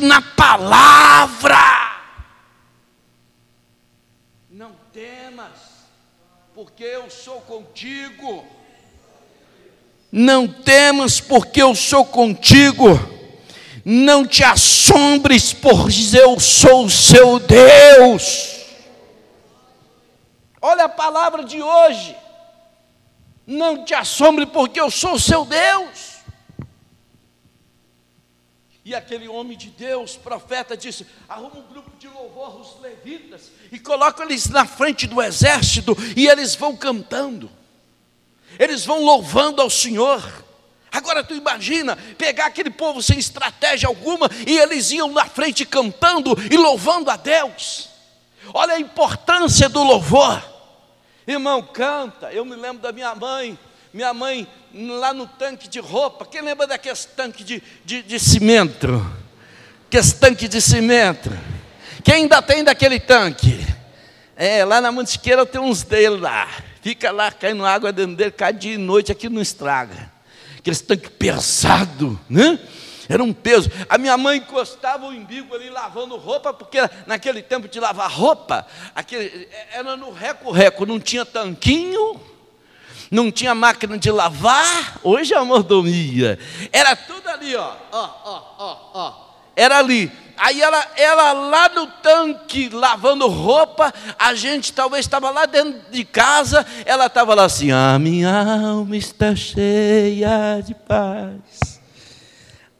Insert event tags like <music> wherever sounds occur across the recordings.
na palavra. Não temas, porque eu sou contigo. Não temas, porque eu sou contigo. Não te assombres, pois eu sou o seu Deus. Olha a palavra de hoje. Não te assombre, porque eu sou o seu Deus. E aquele homem de Deus, profeta, disse: arruma um grupo de louvor, os levitas, e coloca eles na frente do exército, e eles vão cantando, eles vão louvando ao Senhor. Agora tu imagina pegar aquele povo sem estratégia alguma, e eles iam na frente cantando e louvando a Deus. Olha a importância do louvor. Irmão, canta. Eu me lembro da minha mãe, minha mãe lá no tanque de roupa. Quem lembra daqueles tanque de, de, de cimento? Aqueles tanque de cimento. Quem ainda tem daquele tanque? É, lá na Mantiqueira tem uns dele lá. Fica lá caindo água dentro dele, cai dia e noite, aqui não estraga. Aqueles tanque pesado, né? Era um peso. A minha mãe encostava o umbigo ali lavando roupa, porque naquele tempo de lavar roupa, aquele, era no reco-reco, não tinha tanquinho, não tinha máquina de lavar, hoje é a mordomia. Era tudo ali, ó, ó, ó, ó, ó. Era ali. Aí ela, ela lá no tanque lavando roupa, a gente talvez estava lá dentro de casa, ela estava lá assim, a minha alma está cheia de paz.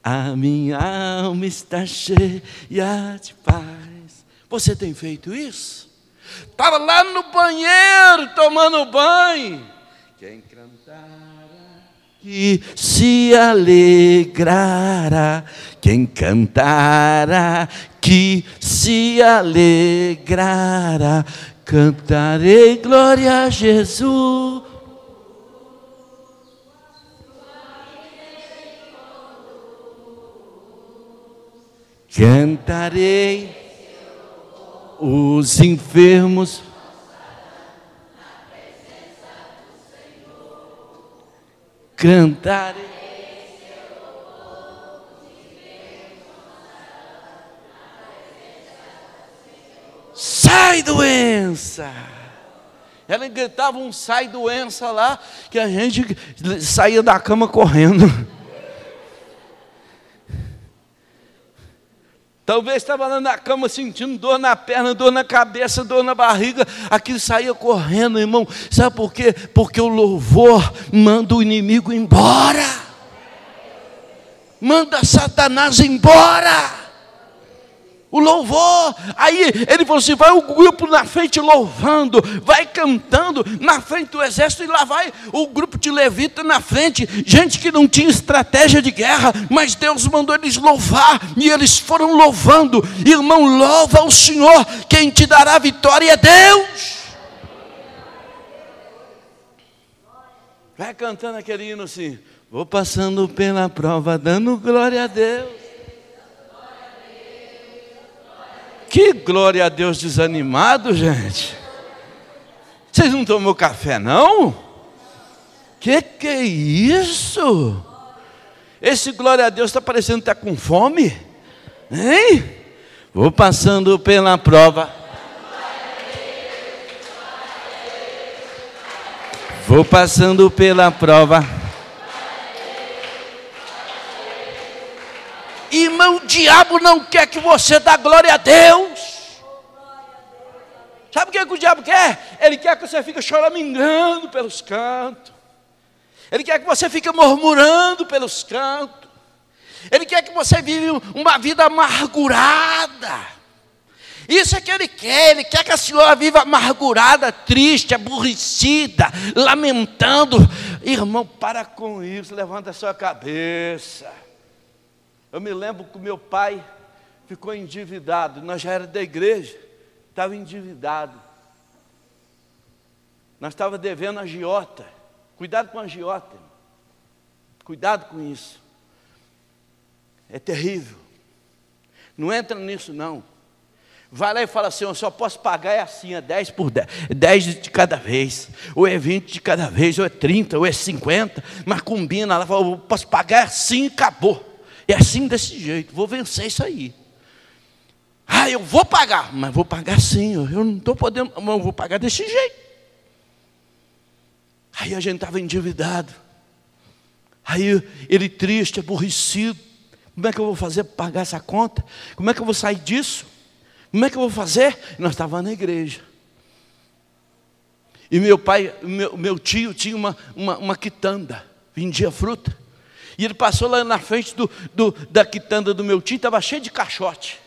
A minha alma está cheia de paz. Você tem feito isso? Estava lá no banheiro tomando banho. Quem cantara que se alegrará. Quem cantara que se alegrará. Cantarei glória a Jesus. Cantarei os enfermos. Cantarei. Sai doença! Ela gritava um sai doença lá, que a gente saía da cama correndo. Talvez estava lá na cama sentindo dor na perna, dor na cabeça, dor na barriga. Aquilo saía correndo, irmão. Sabe por quê? Porque o louvor manda o inimigo embora. Manda Satanás embora o louvor. Aí ele falou assim: vai o grupo na frente louvando, vai cantando na frente do exército, e lá vai o grupo de levita na frente, gente que não tinha estratégia de guerra, mas Deus mandou eles louvar, e eles foram louvando. Irmão, louva o Senhor, quem te dará vitória é Deus. Vai cantando aquele hino assim: vou passando pela prova, dando glória a Deus. Que glória a Deus desanimado, gente. Vocês não tomou café, não? Que que é isso? Esse glória a Deus está parecendo estar tá com fome, hein? Vou passando pela prova. Vou passando pela prova. Diabo não quer que você dê glória a Deus. Sabe o que, é que o diabo quer? Ele quer que você fique choramingando pelos cantos. Ele quer que você fique murmurando pelos cantos. Ele quer que você vive uma vida amargurada. Isso é que ele quer, ele quer que a senhora viva amargurada, triste, aborrecida, lamentando. Irmão, para com isso, levanta a sua cabeça. Eu me lembro que meu pai ficou endividado, nós já era da igreja, estava endividado. Nós estávamos devendo a giota. Cuidado com a giota. Cuidado com isso. É terrível. Não entra nisso não. Vai lá e fala assim, eu só posso pagar é assim, é 10 por 10, 10 de cada vez, ou é 20 de cada vez, ou é 30, ou é 50, mas combina, ela fala, eu posso pagar é assim e acabou. É assim desse jeito, vou vencer isso aí. Ah, eu vou pagar, mas vou pagar sim, eu não estou podendo, mas eu vou pagar desse jeito. Aí a gente estava endividado. Aí ele triste, aborrecido. Como é que eu vou fazer para pagar essa conta? Como é que eu vou sair disso? Como é que eu vou fazer? nós estávamos na igreja. E meu pai, meu, meu tio tinha uma, uma, uma quitanda, vendia fruta. E ele passou lá na frente do, do da quitanda do meu tio, estava cheio de caixote.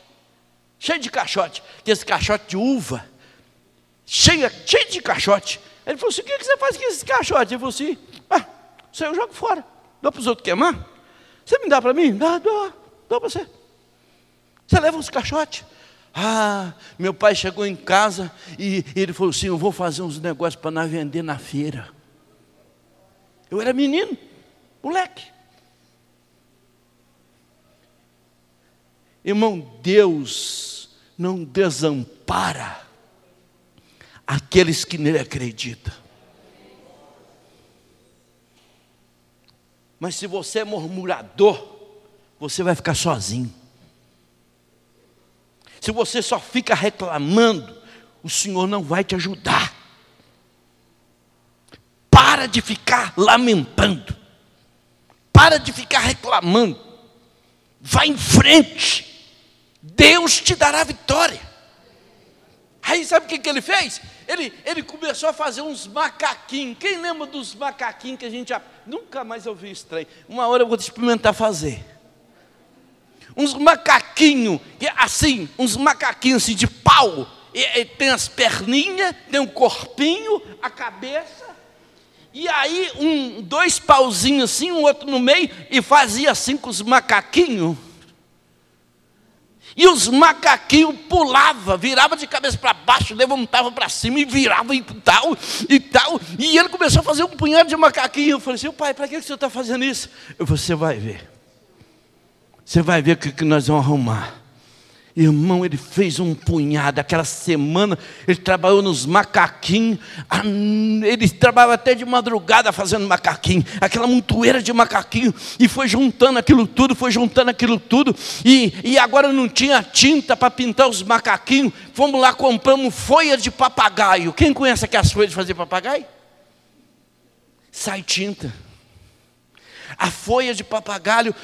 Cheio de caixote. Que esse caixote de uva. Cheio, cheio de caixote. Ele falou assim: o que você faz com esse caixote? Ele falou assim: ah, isso aí eu jogo fora. Dou para os outros queimar? Você me dá para mim? Dá, dou para você. Você leva uns caixotes. Ah, meu pai chegou em casa e ele falou assim: Eu vou fazer uns negócios para nós vender na feira. Eu era menino, moleque. Irmão, Deus não desampara aqueles que nele acreditam. Mas se você é murmurador, você vai ficar sozinho. Se você só fica reclamando, o Senhor não vai te ajudar. Para de ficar lamentando. Para de ficar reclamando. Vá em frente. Deus te dará vitória. Aí sabe o que, que ele fez? Ele, ele começou a fazer uns macaquinhos. Quem lembra dos macaquinhos que a gente já. Nunca mais ouvi isso trem. Uma hora eu vou experimentar fazer uns macaquinhos, assim, uns macaquinhos assim de pau. E, e tem as perninhas, tem um corpinho, a cabeça. E aí, um, dois pauzinhos assim, um outro no meio, e fazia assim com os macaquinhos. E os macaquinhos pulavam, virava de cabeça para baixo, levantava para cima e virava e tal, e tal. E ele começou a fazer um punhado de macaquinho. Eu falei assim, pai, para que, que você está fazendo isso? Eu, você vai ver. Você vai ver o que nós vamos arrumar. Irmão, ele fez um punhado. Aquela semana ele trabalhou nos macaquinhos. Ele trabalhava até de madrugada fazendo macaquinho. Aquela montoeira de macaquinho. E foi juntando aquilo tudo, foi juntando aquilo tudo. E, e agora não tinha tinta para pintar os macaquinhos. Fomos lá, compramos folha de papagaio. Quem conhece aquelas folhas de fazer papagaio? Sai tinta a folha de papagaio,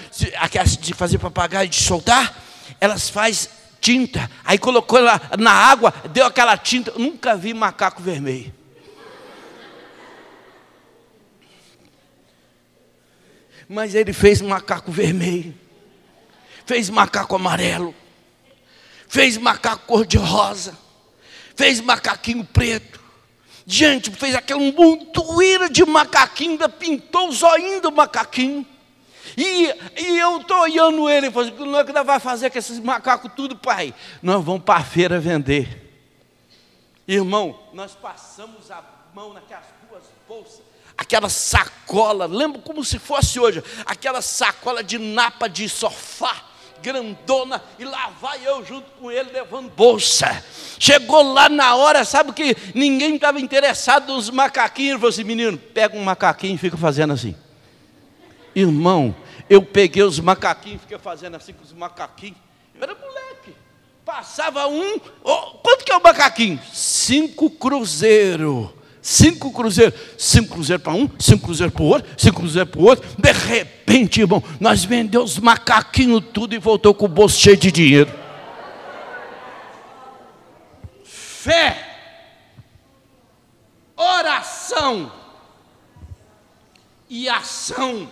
de fazer papagaio, de soltar, elas faz tinta. Aí colocou ela na água, deu aquela tinta. Eu nunca vi macaco vermelho. Mas ele fez macaco vermelho, fez macaco amarelo, fez macaco cor-de-rosa, fez macaquinho preto, Gente, fez aquela montoeira de macaquinho, ainda pintou o zoinho do macaquinho. E, e eu estou olhando ele falando, não é que nós vai fazer com esses macacos tudo, pai? Nós vamos para a feira vender. Irmão, nós passamos a mão naquelas duas bolsas, aquela sacola, lembro como se fosse hoje, aquela sacola de napa de sofá grandona, e lá vai eu junto com ele levando bolsa. Chegou lá na hora, sabe que ninguém estava interessado nos macaquinhos. Ele falou assim: menino, pega um macaquinho e fica fazendo assim. Irmão, eu peguei os macaquinhos, fiquei fazendo assim com os macaquinhos. Eu era moleque. Passava um. Oh, quanto que é o macaquinho? Cinco cruzeiro. Cinco cruzeiros, cinco cruzeiros para um, cinco cruzeiros para o outro, cinco cruzeiros para o outro. De repente, irmão, nós vendemos os macaquinhos tudo e voltou com o bolso cheio de dinheiro. Fé, oração e ação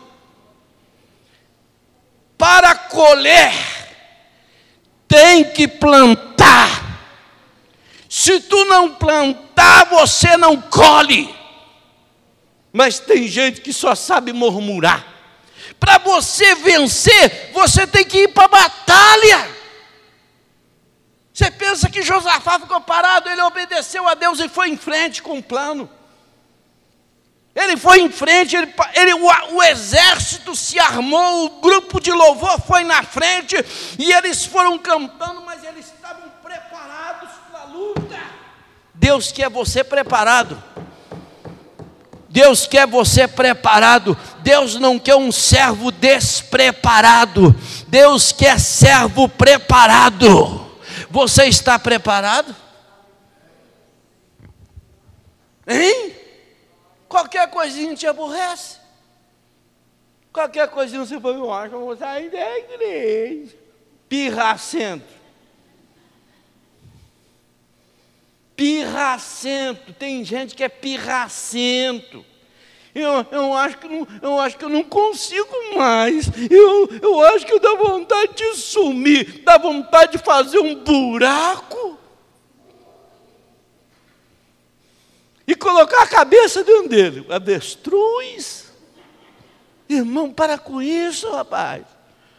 para colher tem que plantar. Se tu não plantar, você não colhe. Mas tem gente que só sabe murmurar. Para você vencer, você tem que ir para a batalha. Você pensa que Josafá ficou parado, ele obedeceu a Deus e foi em frente com o plano. Ele foi em frente, ele, ele, o, o, exército se armou, o grupo de louvor foi na frente, e eles foram cantando, mas eles estavam preparados para a luta. Deus quer você preparado. Deus quer você preparado. Deus não quer um servo despreparado. Deus quer servo preparado. Você está preparado? Hein? Qualquer coisinha te aborrece. Qualquer coisinha você fala, eu acho que eu vou sair da igreja. Pirracento. Pirracento. Tem gente que é pirracento. Eu, eu, acho que não, eu acho que eu não consigo mais. Eu, eu acho que dá vontade de sumir, dá vontade de fazer um buraco. E colocar a cabeça dentro dele. Avestruz. Irmão, para com isso, rapaz.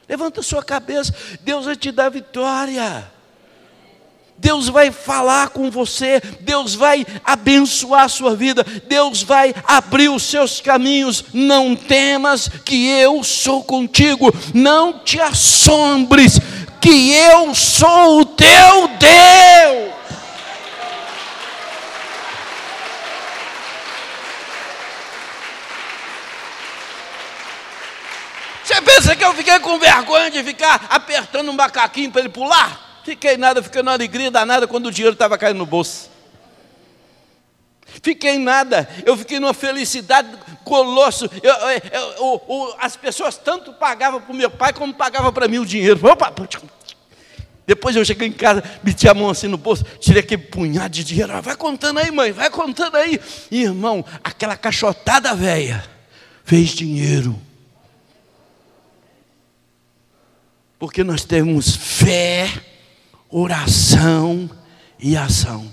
Levanta sua cabeça, Deus vai te dar vitória. Deus vai falar com você, Deus vai abençoar a sua vida, Deus vai abrir os seus caminhos. Não temas que eu sou contigo, não te assombres, que eu sou o teu Deus. Você pensa que eu fiquei com vergonha de ficar apertando um macaquinho para ele pular? Fiquei nada, fiquei numa alegria danada quando o dinheiro estava caindo no bolso. Fiquei nada, eu fiquei numa felicidade colosso. Eu, eu, eu, as pessoas tanto pagavam para o meu pai como pagavam para mim o dinheiro. Opa, depois eu cheguei em casa, meti a mão assim no bolso, tirei aquele punhado de dinheiro. Vai contando aí, mãe, vai contando aí. Irmão, aquela cachotada velha fez dinheiro. Porque nós temos fé, oração e ação.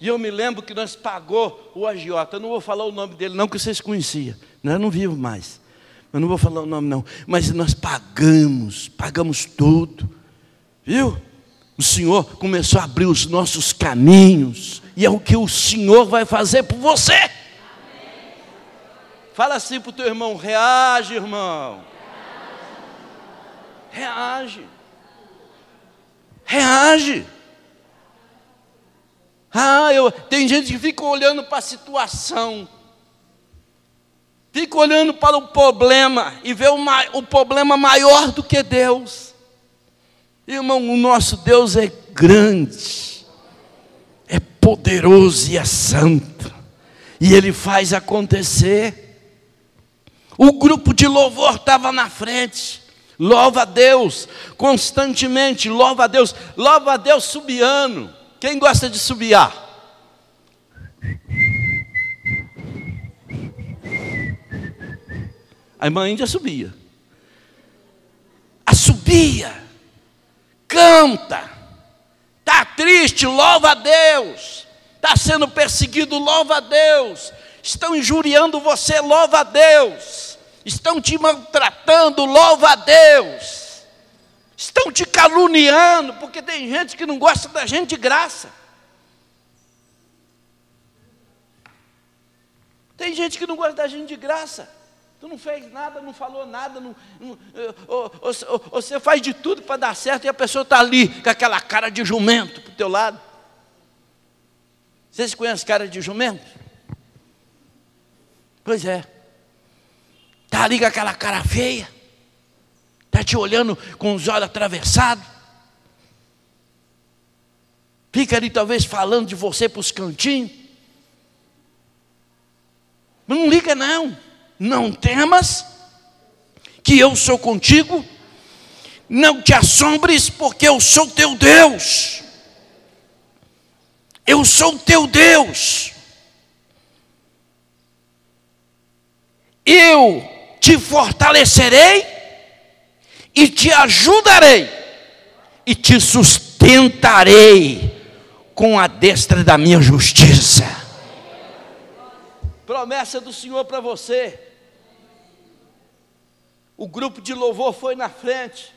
E eu me lembro que nós pagou o agiota. Eu não vou falar o nome dele, não, que vocês conheciam. Eu não vivo mais. Eu não vou falar o nome, não. Mas nós pagamos, pagamos tudo. Viu? O Senhor começou a abrir os nossos caminhos. E é o que o Senhor vai fazer por você. Fala assim para o teu irmão: reage, irmão. Reage. Reage. Ah, eu, tem gente que fica olhando para a situação, fica olhando para o problema e vê o, o problema maior do que Deus. Irmão, o nosso Deus é grande, é poderoso e é santo, e Ele faz acontecer. O grupo de louvor estava na frente, Louva a Deus constantemente, louva a Deus, louva a Deus subiano. Quem gosta de subiar? A irmã Índia subia. A subia. Canta. Está triste, louva a Deus. Está sendo perseguido, louva a Deus. Estão injuriando você, louva a Deus estão te maltratando, louva a Deus. Estão te caluniando, porque tem gente que não gosta da gente de graça. Tem gente que não gosta da gente de graça. Tu não fez nada, não falou nada, não, não, ou, você faz de tudo para dar certo e a pessoa está ali com aquela cara de jumento para o teu lado. Vocês conhecem cara de jumento? Pois é. Está ali com aquela cara feia. Está te olhando com os olhos atravessados. Fica ali talvez falando de você para os cantinhos. Não liga não. Não temas, que eu sou contigo. Não te assombres, porque eu sou teu Deus. Eu sou teu Deus. Eu te fortalecerei e te ajudarei e te sustentarei com a destra da minha justiça. Promessa do Senhor para você. O grupo de louvor foi na frente,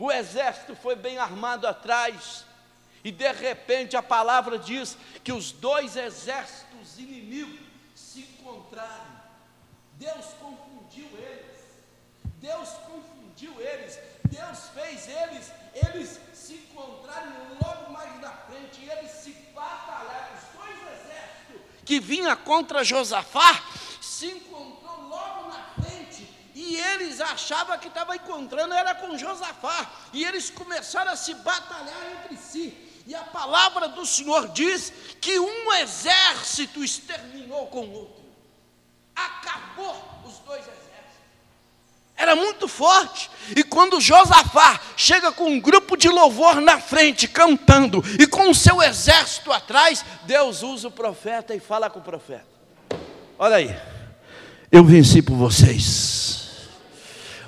o exército foi bem armado atrás, e de repente a palavra diz que os dois exércitos inimigos se encontraram. Deus Deus confundiu eles, Deus fez eles, eles se encontraram logo mais na frente, e eles se batalharam, os dois exércitos que vinha contra Josafá se encontrou logo na frente, e eles achavam que estava encontrando era com Josafá, e eles começaram a se batalhar entre si. E a palavra do Senhor diz que um exército exterminou com o outro, acabou os dois exércitos. Era muito forte. E quando Josafá chega com um grupo de louvor na frente, cantando, e com o seu exército atrás, Deus usa o profeta e fala com o profeta. Olha aí, eu venci por vocês.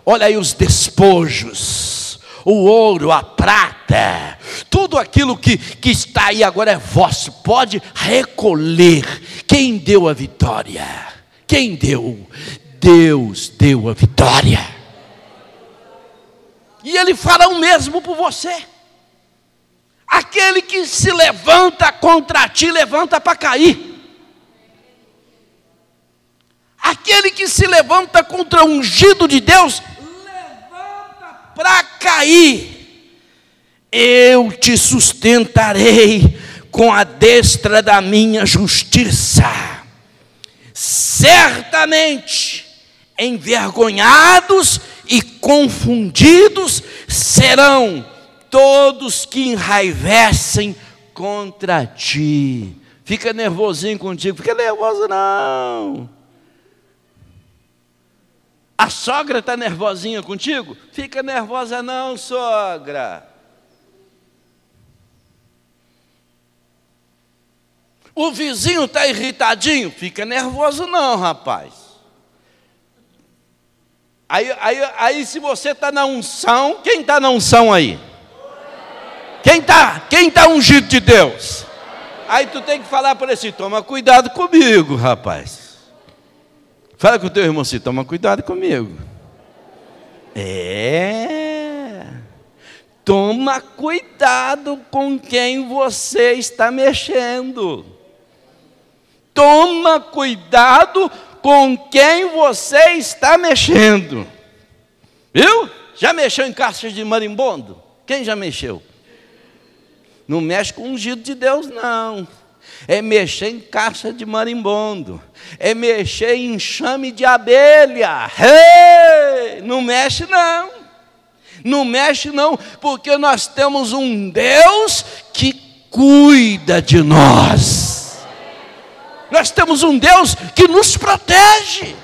Olha aí os despojos, o ouro, a prata, tudo aquilo que, que está aí agora é vosso, pode recolher. Quem deu a vitória? Quem deu? Deus deu a vitória. E Ele fará o mesmo por você. Aquele que se levanta contra ti, levanta para cair. Aquele que se levanta contra o ungido de Deus, levanta para cair. Eu te sustentarei com a destra da minha justiça. Certamente envergonhados e confundidos serão todos que enraivecem contra ti. Fica nervosinho contigo, fica nervoso não. A sogra está nervosinha contigo? Fica nervosa não, sogra. O vizinho está irritadinho? Fica nervoso não, rapaz. Aí, aí, aí se você está na unção, quem está na unção aí? Quem está quem tá ungido de Deus? Aí tu tem que falar para ele assim, toma cuidado comigo, rapaz. Fala com o teu irmão assim, toma cuidado comigo. É. Toma cuidado com quem você está mexendo. Toma cuidado com quem você está mexendo. Viu? Já mexeu em caixas de marimbondo? Quem já mexeu? Não mexe com o ungido de Deus, não é mexer em caixa de marimbondo, é mexer em enxame de abelha. Não mexe não, não mexe não, porque nós temos um Deus que cuida de nós. Nós temos um Deus que nos protege.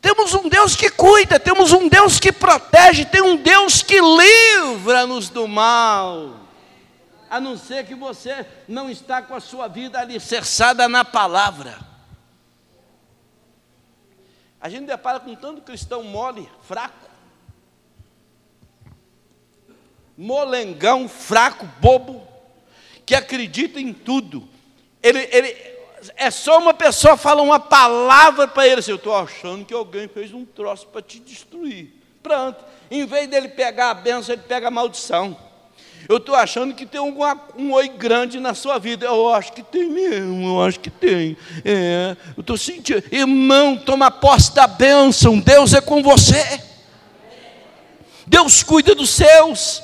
Temos um Deus que cuida, temos um Deus que protege, tem um Deus que livra-nos do mal a não ser que você não está com a sua vida alicerçada na palavra. A gente depara com tanto cristão mole, fraco, molengão, fraco, bobo, que acredita em tudo. Ele, ele é só uma pessoa fala uma palavra para ele assim, eu estou achando que alguém fez um troço para te destruir. Pronto. Em vez dele pegar a benção, ele pega a maldição. Eu estou achando que tem uma, um oi grande na sua vida. Eu acho que tem mesmo, eu acho que tem. É, eu estou sentindo. Irmão, toma posse da bênção. Deus é com você. Deus cuida dos seus.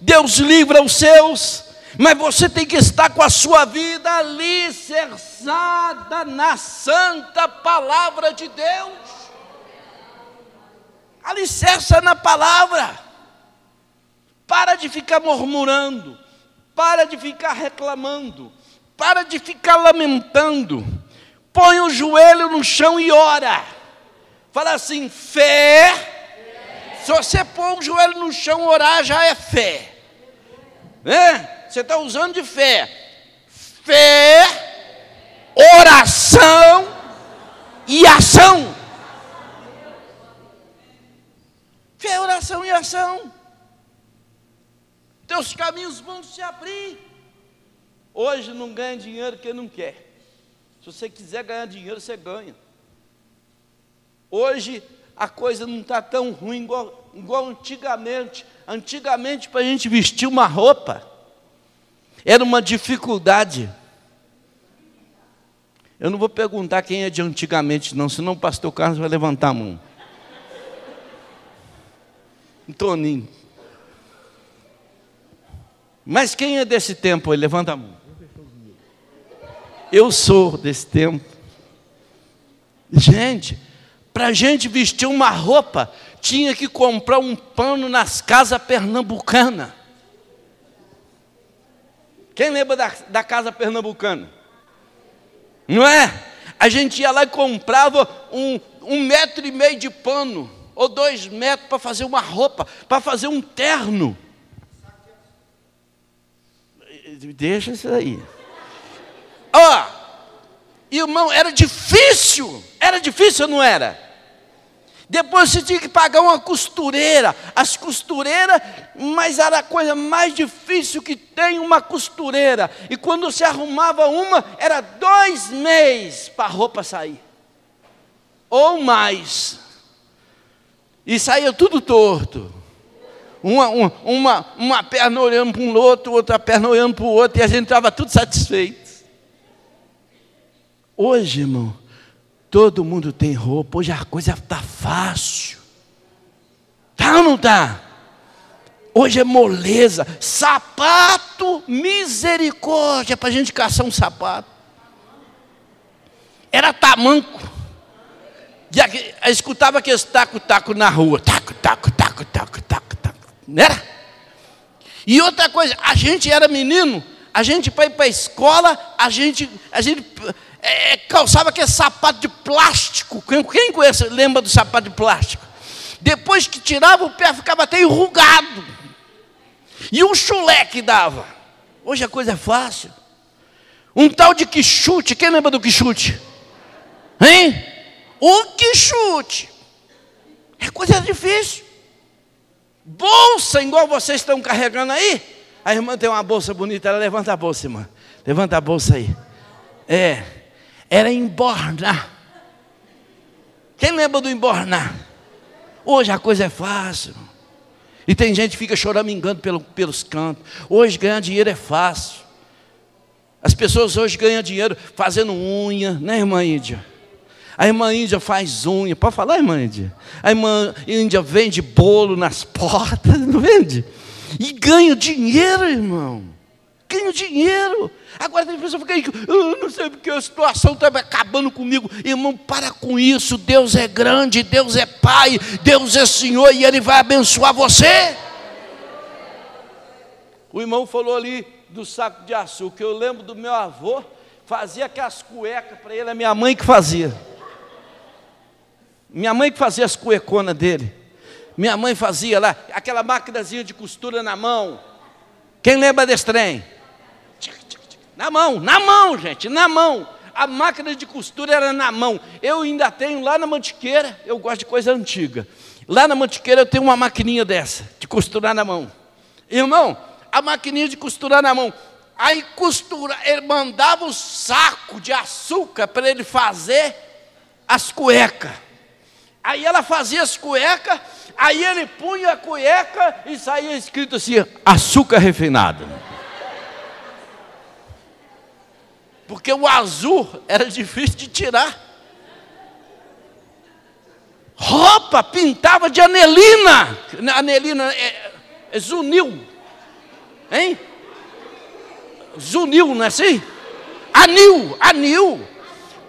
Deus livra os seus. Mas você tem que estar com a sua vida alicerçada na santa palavra de Deus. Alicerça na palavra. Para de ficar murmurando, para de ficar reclamando, para de ficar lamentando. Põe o joelho no chão e ora. Fala assim: fé. fé. Se você pôr o joelho no chão, orar já é fé. É? Você está usando de fé. Fé, oração e ação. Fé, oração e ação teus caminhos vão se abrir. Hoje não ganha dinheiro quem não quer. Se você quiser ganhar dinheiro, você ganha. Hoje a coisa não está tão ruim igual, igual antigamente. Antigamente, para a gente vestir uma roupa, era uma dificuldade. Eu não vou perguntar quem é de antigamente, não, senão o pastor Carlos vai levantar a mão. Toninho. Mas quem é desse tempo? Ele levanta a mão. Eu sou desse tempo. Gente, para a gente vestir uma roupa, tinha que comprar um pano nas casas pernambucanas. Quem lembra da, da casa pernambucana? Não é? A gente ia lá e comprava um, um metro e meio de pano, ou dois metros, para fazer uma roupa, para fazer um terno. Deixa isso aí. Ó, irmão, era difícil. Era difícil ou não era? Depois você tinha que pagar uma costureira. As costureiras, mas era a coisa mais difícil que tem uma costureira. E quando você arrumava uma, era dois meses para a roupa sair. Ou mais. E saía tudo torto. Uma, uma, uma, uma perna olhando para um outro, outra perna olhando para o outro, e a gente estava tudo satisfeito. Hoje, irmão, Todo mundo tem roupa, hoje a coisa está fácil. Tá ou não tá? Hoje é moleza, sapato, misericórdia, para a gente caçar um sapato. Era tamanco. E aqui, escutava aqueles taco-taco na rua. Taco, taco, taco, taco, taco, taco. Não era? E outra coisa, a gente era menino, a gente para ir para a escola, a gente, a gente é, calçava aquele sapato de plástico. Quem, quem conhece, lembra do sapato de plástico? Depois que tirava o pé, ficava até enrugado. E um chulé que dava. Hoje a coisa é fácil. Um tal de quichute, quem lembra do quichute? Hein? O quichute. É coisa difícil. Bolsa, igual vocês estão carregando aí. A irmã tem uma bolsa bonita, ela levanta a bolsa, irmã. Levanta a bolsa aí. É era embornar. Quem lembra do embornar? Hoje a coisa é fácil. E tem gente que fica choramingando pelo, pelos cantos. Hoje ganhar dinheiro é fácil. As pessoas hoje ganham dinheiro fazendo unha, né, irmã Índia? A irmã Índia faz unha. Pode falar, irmã Índia? A irmã Índia vende bolo nas portas, <laughs> não vende? E ganha dinheiro, irmão. Ganha dinheiro. Agora tem pessoa que fica eu não sei porque a situação está acabando comigo. Irmão, para com isso. Deus é grande, Deus é Pai, Deus é Senhor e Ele vai abençoar você. O irmão falou ali do saco de açúcar. Eu lembro do meu avô, fazia aquelas cuecas para ele, a minha mãe que fazia. Minha mãe que fazia as cueconas dele. Minha mãe fazia lá, aquela máquinazinha de costura na mão. Quem lembra desse trem? Na mão, na mão, gente, na mão. A máquina de costura era na mão. Eu ainda tenho lá na mantiqueira, eu gosto de coisa antiga. Lá na mantiqueira eu tenho uma maquininha dessa, de costurar na mão. Irmão, a maquininha de costurar na mão. Aí costura, ele mandava o saco de açúcar para ele fazer as cuecas. Aí ela fazia as cuecas, aí ele punha a cueca e saía escrito assim: açúcar refinado. Porque o azul era difícil de tirar. Roupa pintava de anelina. Anelina é, é zunil. Hein? Zunil, não é assim? Anil, anil.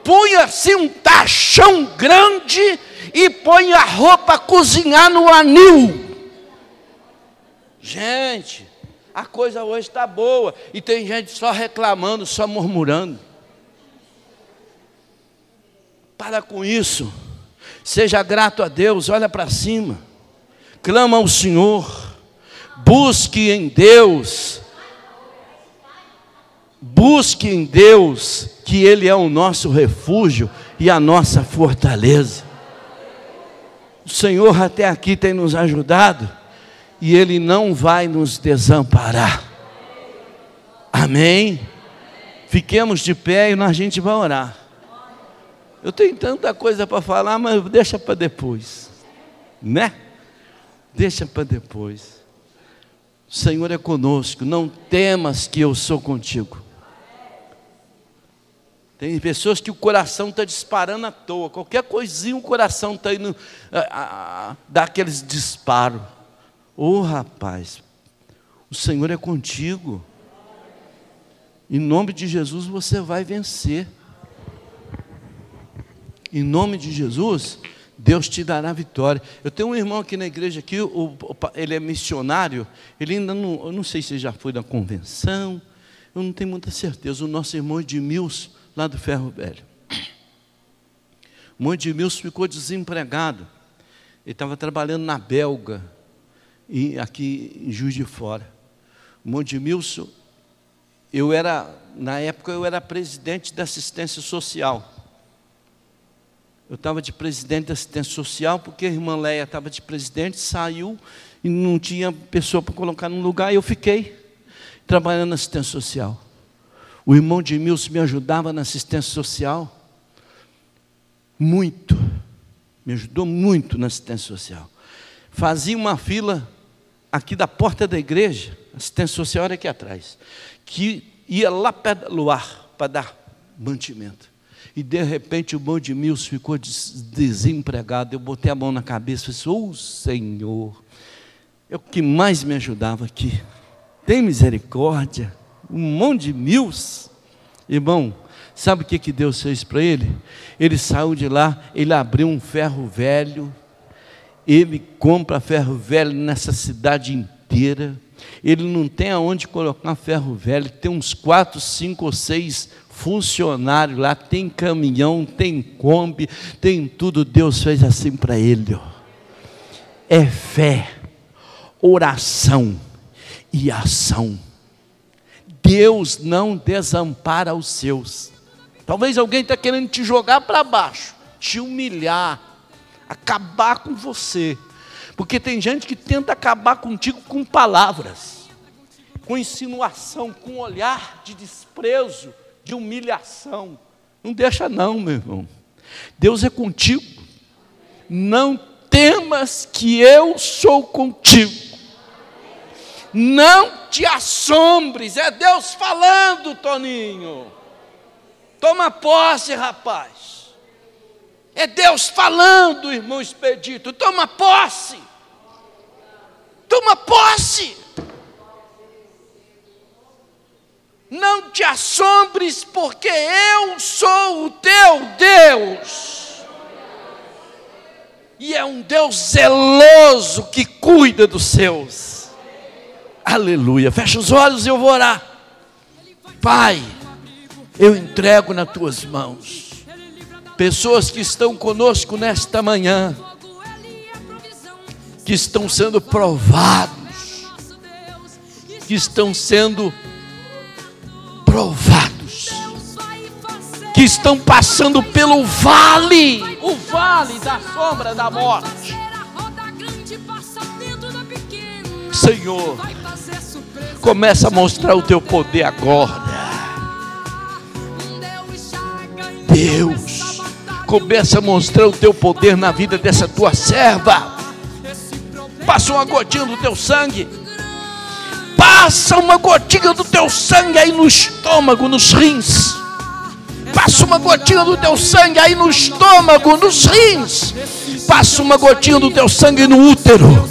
Punha-se um tachão grande e põe a roupa a cozinhar no anil. Gente, a coisa hoje está boa. E tem gente só reclamando, só murmurando. Para com isso, seja grato a Deus, olha para cima, clama ao Senhor, busque em Deus, busque em Deus, que Ele é o nosso refúgio e a nossa fortaleza. O Senhor até aqui tem nos ajudado e Ele não vai nos desamparar. Amém? Fiquemos de pé e a gente vai orar. Eu tenho tanta coisa para falar, mas deixa para depois, né? Deixa para depois. O Senhor é conosco, não temas que eu sou contigo. Tem pessoas que o coração está disparando à toa, qualquer coisinha o coração está indo, a, a, dá aqueles disparos. Ô oh, rapaz, o Senhor é contigo. Em nome de Jesus você vai vencer. Em nome de Jesus, Deus te dará vitória. Eu tenho um irmão aqui na igreja aqui, ele é missionário, ele ainda não, eu não sei se já foi na convenção, eu não tenho muita certeza. O nosso irmão Edmilson, lá do Ferro Velho. O irmão Edmilson ficou desempregado. Ele estava trabalhando na Belga, e aqui em Juiz de Fora. O irmão Edmilson, eu era, na época eu era presidente da assistência social. Eu estava de presidente da assistência social, porque a irmã Leia estava de presidente, saiu e não tinha pessoa para colocar no lugar, e eu fiquei trabalhando na assistência social. O irmão de Milson me ajudava na assistência social, muito, me ajudou muito na assistência social. Fazia uma fila aqui da porta da igreja, assistência social era aqui atrás, que ia lá luar para dar mantimento. E de repente o bom de Mills ficou desempregado. Eu botei a mão na cabeça e disse: Oh Senhor, é o que mais me ajudava aqui. Tem misericórdia. Um monte de Mills. Irmão, sabe o que, que Deus fez para ele? Ele saiu de lá, ele abriu um ferro velho. Ele compra ferro velho nessa cidade inteira. Ele não tem aonde colocar ferro velho, tem uns quatro, cinco ou seis funcionário lá, tem caminhão, tem Kombi, tem tudo. Deus fez assim para ele. É fé, oração e ação. Deus não desampara os seus. Talvez alguém está querendo te jogar para baixo, te humilhar, acabar com você. Porque tem gente que tenta acabar contigo com palavras, com insinuação, com olhar de desprezo, de humilhação. Não deixa, não, meu irmão. Deus é contigo. Não temas que eu sou contigo. Não te assombres. É Deus falando, Toninho. Toma posse, rapaz. É Deus falando, irmão expedito. Toma posse. Toma posse. Não te assombres, porque eu sou o teu Deus. E é um Deus zeloso que cuida dos seus. Aleluia. Fecha os olhos e eu vou orar. Pai, eu entrego nas tuas mãos. Pessoas que estão conosco nesta manhã, que estão sendo provados, que estão sendo provados, que estão passando pelo vale, o vale da sombra da morte. Senhor, começa a mostrar o teu poder agora. Deus, começa a mostrar o teu poder na vida dessa tua serva. Passa uma gotinha do teu sangue Passa uma gotinha do teu sangue aí no estômago, nos rins. Passa uma gotinha do teu sangue aí no estômago, nos rins. Passa uma gotinha do teu sangue no útero.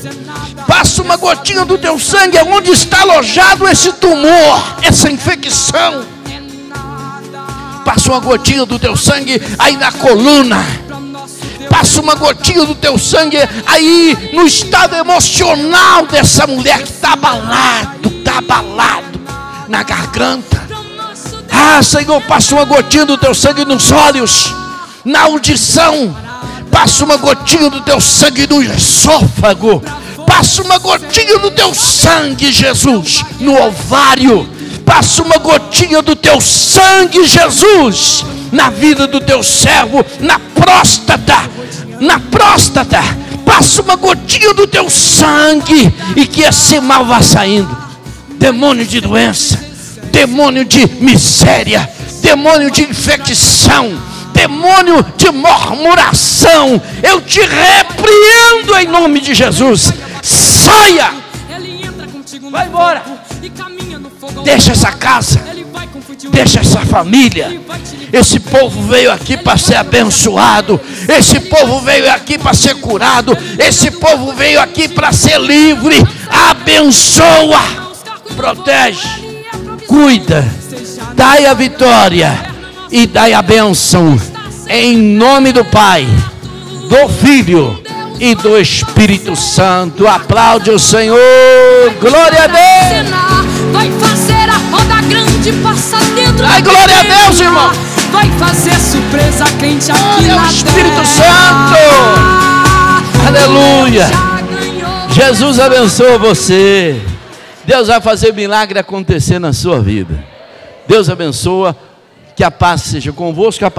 Passa uma gotinha do teu sangue onde está alojado esse tumor, essa infecção. Passa uma gotinha do teu sangue aí na coluna passa uma gotinha do teu sangue aí no estado emocional dessa mulher que está abalado, está abalado na garganta. Ah, Senhor, passa uma gotinha do teu sangue nos olhos, na audição. Passa uma gotinha do teu sangue no esôfago. Passa uma gotinha do teu sangue, Jesus, no ovário. Passa uma gotinha do teu sangue, Jesus, na vida do teu servo, na próstata, na próstata, passa uma gotinha do teu sangue e que esse mal vá saindo. Demônio de doença, demônio de miséria, demônio de infecção, demônio de murmuração, eu te repreendo em nome de Jesus. Saia! Vai embora! Deixa essa casa deixa essa família. Esse povo veio aqui para ser abençoado. Esse povo veio aqui para ser curado. Esse povo veio aqui para ser livre. Abençoa, protege, cuida, dai a vitória e dai a bênção. Em nome do Pai, do Filho e do Espírito Santo. Aplaude o Senhor. Glória a Deus. Grande passar dentro Ai, da glória a. Deus, irmão. Vai fazer surpresa crente aqui ao na Espírito terra. Santo. Aleluia. Jesus abençoa você. Deus vai fazer milagre acontecer na sua vida. Deus abençoa. Que a paz seja convosco. a